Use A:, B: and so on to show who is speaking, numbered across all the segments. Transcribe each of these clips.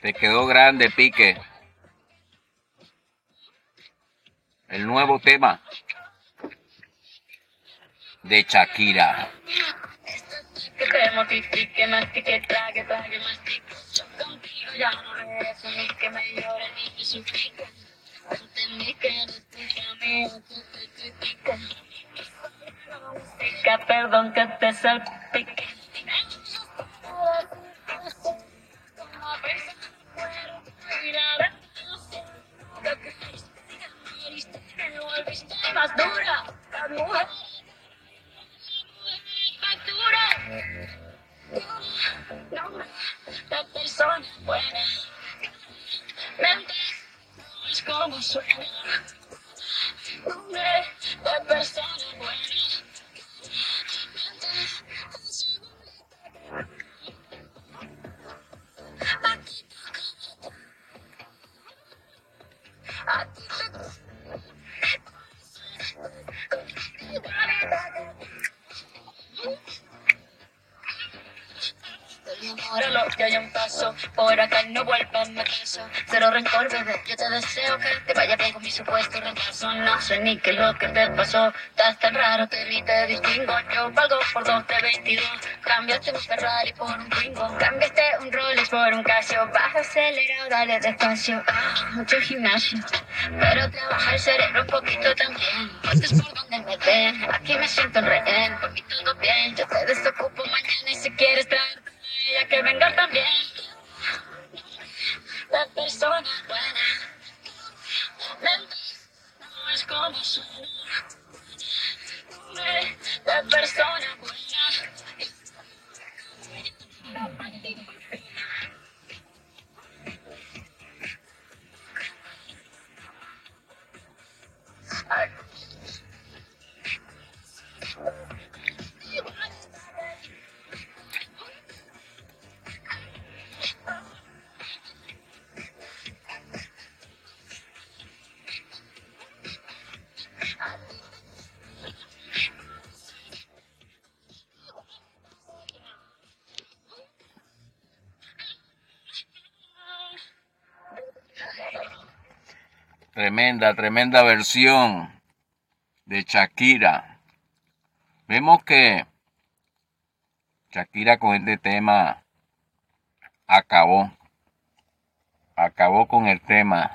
A: Te quedó grande, Pique. El nuevo tema de Shakira.
B: Que te Nombre de persona buena. Mente no es como suena. Que haya un paso. Por acá no vuelvas me caso Cero rencor, bebé. Yo te deseo que te vaya bien con mi supuesto reemplazo No sé ni qué es lo que te pasó. Estás tan raro que ni te distingo. Yo valgo por dos de 22 Cambiaste un Ferrari por un Twingo. Cambiaste un Rolex por un Casio. Baja acelerado, dale despacio. Ah, Mucho gimnasio. Pero trabaja el cerebro un poquito también. Esto es por donde me ven Aquí me siento en rehén. Por mí todo bien. Yo te desocupo mañana y si quieres traer que venga también. La persona buena. No es como suena. La persona buena.
A: Tremenda, tremenda versión de Shakira. Vemos que Shakira con este tema acabó. Acabó con el tema.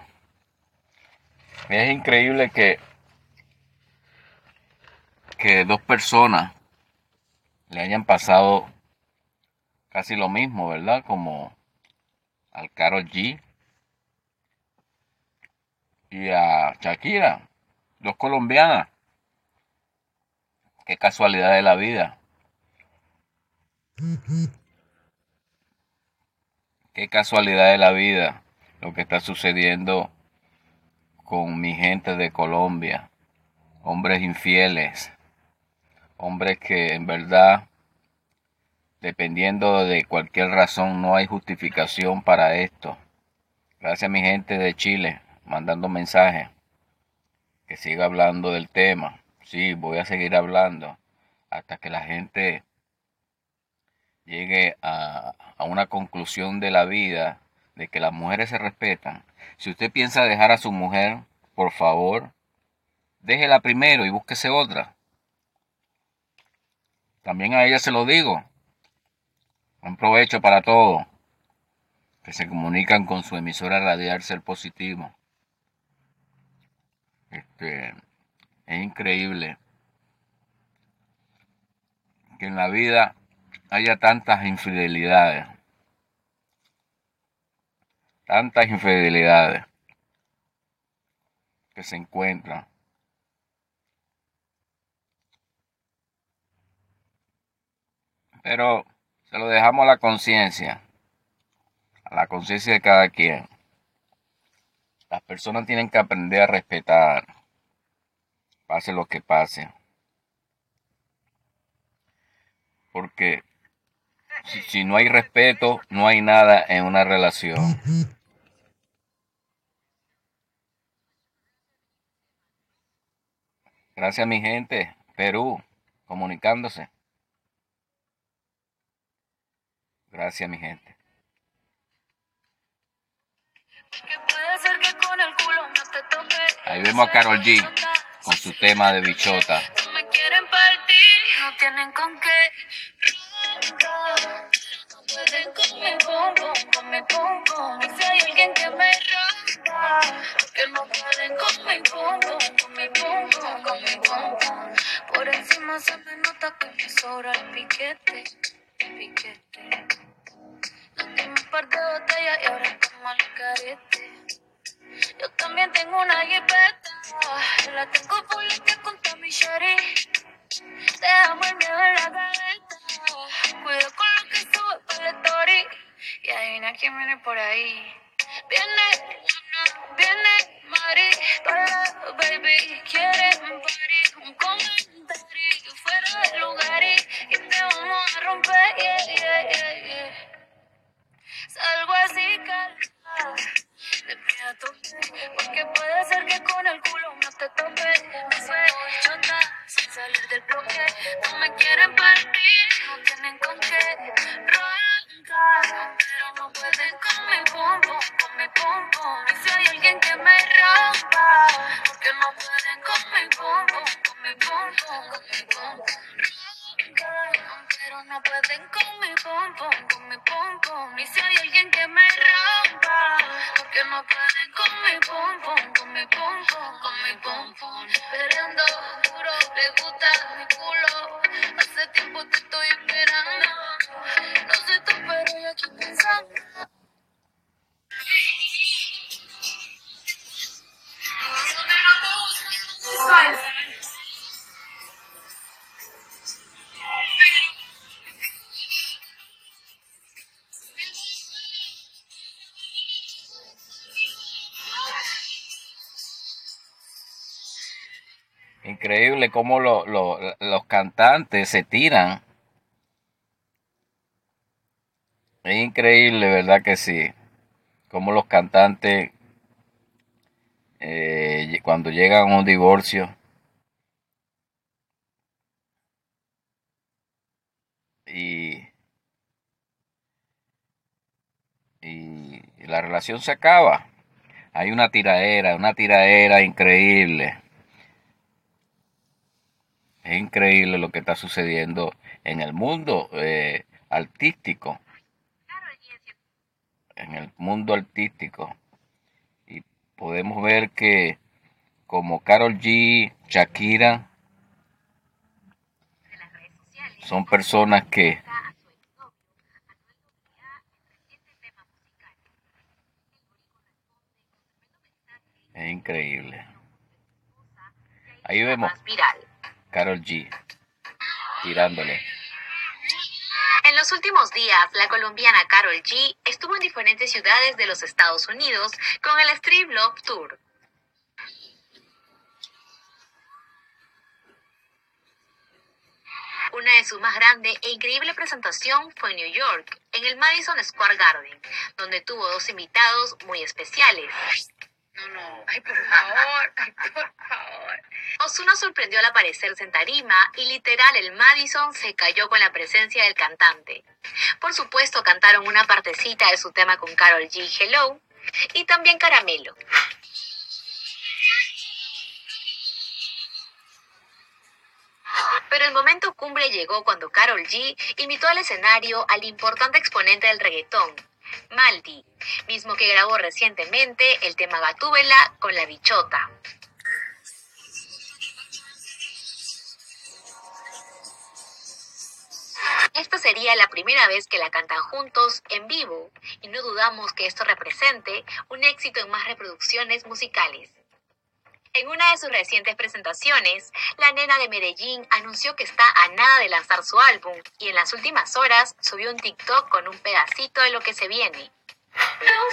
A: Es increíble que, que dos personas le hayan pasado casi lo mismo, ¿verdad? Como al Karol G y a Shakira, dos colombianas. Qué casualidad de la vida. Qué casualidad de la vida lo que está sucediendo con mi gente de Colombia. Hombres infieles. Hombres que en verdad, dependiendo de cualquier razón, no hay justificación para esto. Gracias a mi gente de Chile mandando mensajes, que siga hablando del tema. Sí, voy a seguir hablando hasta que la gente llegue a, a, una conclusión de la vida de que las mujeres se respetan. Si usted piensa dejar a su mujer, por favor, déjela primero y búsquese otra. También a ella se lo digo. Un provecho para todos que se comunican con su emisora radial Ser Positivo. Este, es increíble que en la vida haya tantas infidelidades. Tantas infidelidades que se encuentran. Pero se lo dejamos a la conciencia, a la conciencia de cada quien. Las personas tienen que aprender a respetar, pase lo que pase. Porque si, si, no hay respeto, no hay nada en una relación. Gracias mi gente, Perú, comunicándose. Gracias mi gente. Ahí vemos a Carol G con su tema de bichota.
C: Me quieren partir, no tienen con qué. No pueden con mi pum pum, con mi pum pum. Y si hay alguien que me rompa, que no pueden con mi con mi con mi. Por encima se me nota que me sobra el piquete, piquete. Nos dimos un par de botellas y ahora estamos al carete. Yo también tengo una jipeta. La tengo que con mi Sherry. Te amo el miedo en la cabeza. Cuido con lo que sube por la story. Y adivina quién viene por ahí. Viene, viene, Mari. Para, baby, quiere. Un No me quieren partir, no tienen con qué roncar. Pero no pueden con mi pum, con mi pum. Y si hay alguien que me rompa, porque no pueden con mi pum, con mi pum, con mi pum. Pero no pueden con mi pum, con mi pum. Y si hay alguien que me rompa, porque no pueden con mi con mi pum pum, con mi pum pum. Perreando duro, le gusta mi culo. Hace tiempo te estoy esperando. No sé tú, pero yo aquí pensando.
A: Increíble cómo lo- lo- los cantantes se tiran. Es increíble, ¿verdad que sí? Cómo los cantantes, eh, cuando llegan a un divorcio y, y la relación se acaba. Hay una tiraera, una tiraera increíble. Es increíble lo que está sucediendo en el mundo eh, artístico. En el mundo artístico. Y podemos ver que como Carol G, Shakira, son personas que es increíble. Ahí vemos
D: viral.
A: Carol G tirándole.
D: En los últimos días, la colombiana Carol G estuvo en diferentes ciudades de los Estados Unidos con el Strip Love Tour. Una de sus más grande e increíble presentación fue en New York, en el Madison Square Garden, donde tuvo dos invitados muy especiales.
C: No, no. Ay, por favor. Ay, por favor.
D: Ozuna sorprendió al aparecerse en tarima y literal el Madison se cayó con la presencia del cantante. Por supuesto cantaron una partecita de su tema con Carol G, Hello, y también Caramelo. Pero el momento cumbre llegó cuando Carol G invitó al escenario al importante exponente del reggaetón, Maldi, mismo que grabó recientemente el tema Gatúbela con la bichota. Esta sería la primera vez que la cantan juntos en vivo y no dudamos que esto represente un éxito en más reproducciones musicales. En una de sus recientes presentaciones, la nena de Medellín anunció que está a nada de lanzar su álbum y en las últimas horas subió un TikTok con un pedacito de lo que se viene.
C: No.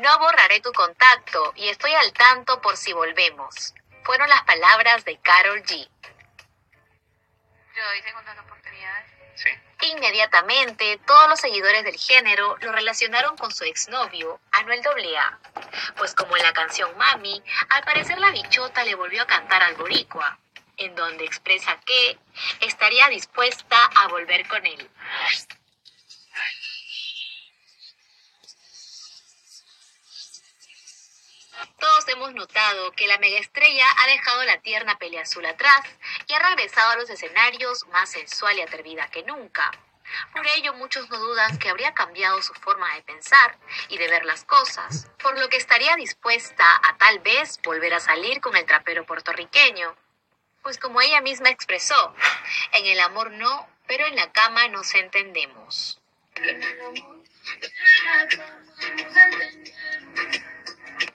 C: No
D: borraré tu contacto y estoy al tanto por si volvemos. Fueron las palabras de Carol G.
C: Yo doy segundas oportunidades.
A: Sí.
D: Inmediatamente, todos los seguidores del género lo relacionaron con su exnovio, Anuel AA. Pues como en la canción Mami, al parecer la bichota le volvió a cantar al boricua, en donde expresa que estaría dispuesta a volver con él. Hemos notado que la megaestrella ha dejado la tierna pelea azul atrás y ha regresado a los escenarios más sensual y atrevida que nunca. Por ello, muchos no dudan que habría cambiado su forma de pensar y de ver las cosas, por lo que estaría dispuesta a tal vez volver a salir con el trapero puertorriqueño. Pues como ella misma expresó, en el amor no, pero en la cama nos entendemos.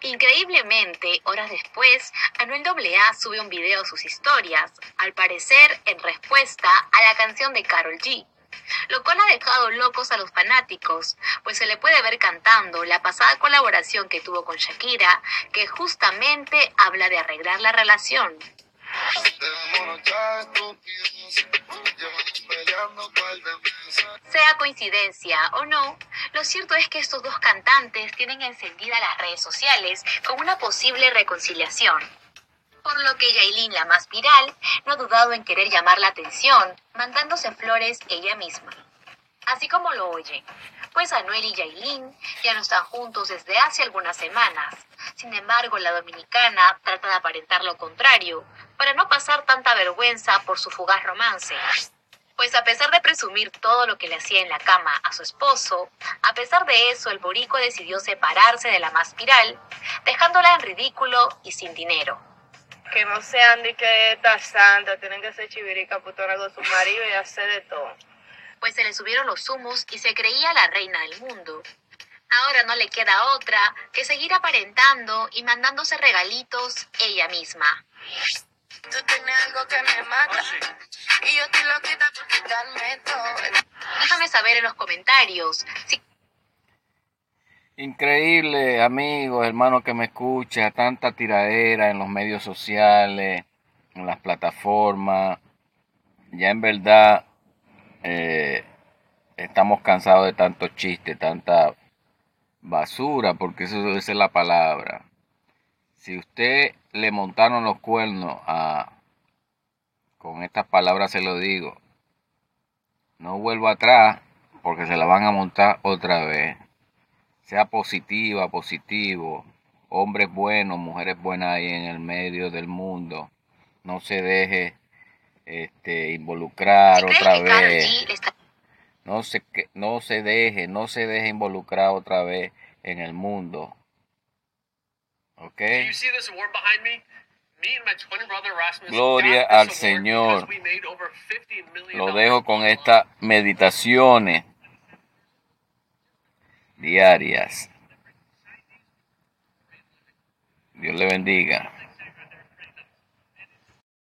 D: Increíblemente, horas después, Anuel AA sube un video a sus historias, al parecer en respuesta a la canción de Carol G lo cual ha dejado locos a los fanáticos, pues se le puede ver cantando la pasada colaboración que tuvo con Shakira, que justamente habla de arreglar la relación. Sea coincidencia o no, lo cierto es que estos dos cantantes tienen encendidas las redes sociales con una posible reconciliación por lo que Yailin, la más viral, no ha dudado en querer llamar la atención, mandándose flores ella misma. Así como lo oye, pues Anuel y Yailin ya no están juntos desde hace algunas semanas. Sin embargo, la dominicana trata de aparentar lo contrario, para no pasar tanta vergüenza por su fugaz romance. Pues a pesar de presumir todo lo que le hacía en la cama a su esposo, a pesar de eso el borico decidió separarse de la más viral, dejándola en ridículo y sin dinero
E: que no sean de que santa, tienen que ser chivirica, putona con su marido y hacer de todo.
D: Pues se le subieron los humos y se creía la reina del mundo. Ahora no le queda otra que seguir aparentando y mandándose regalitos ella misma.
E: Tú tienes algo que me mata y yo te lo quita por quitarme todo.
D: Déjame saber en los comentarios si
A: Increíble, amigos, hermanos que me escucha, tanta tiradera en los medios sociales, en las plataformas. Ya en verdad eh, estamos cansados de tanto chiste, tanta basura, porque eso, es la palabra. Si usted le montaron los cuernos a, con estas palabras se lo digo, no vuelva atrás porque se la van a montar otra vez sea positiva, positivo, hombres buenos, mujeres buenas ahí en el medio del mundo, no se deje este, involucrar otra vez. No se, no se deje, no se deje involucrar otra vez en el mundo. ¿Ok? Gloria al Señor. Lo dejo con estas meditaciones diarias. Dios le bendiga.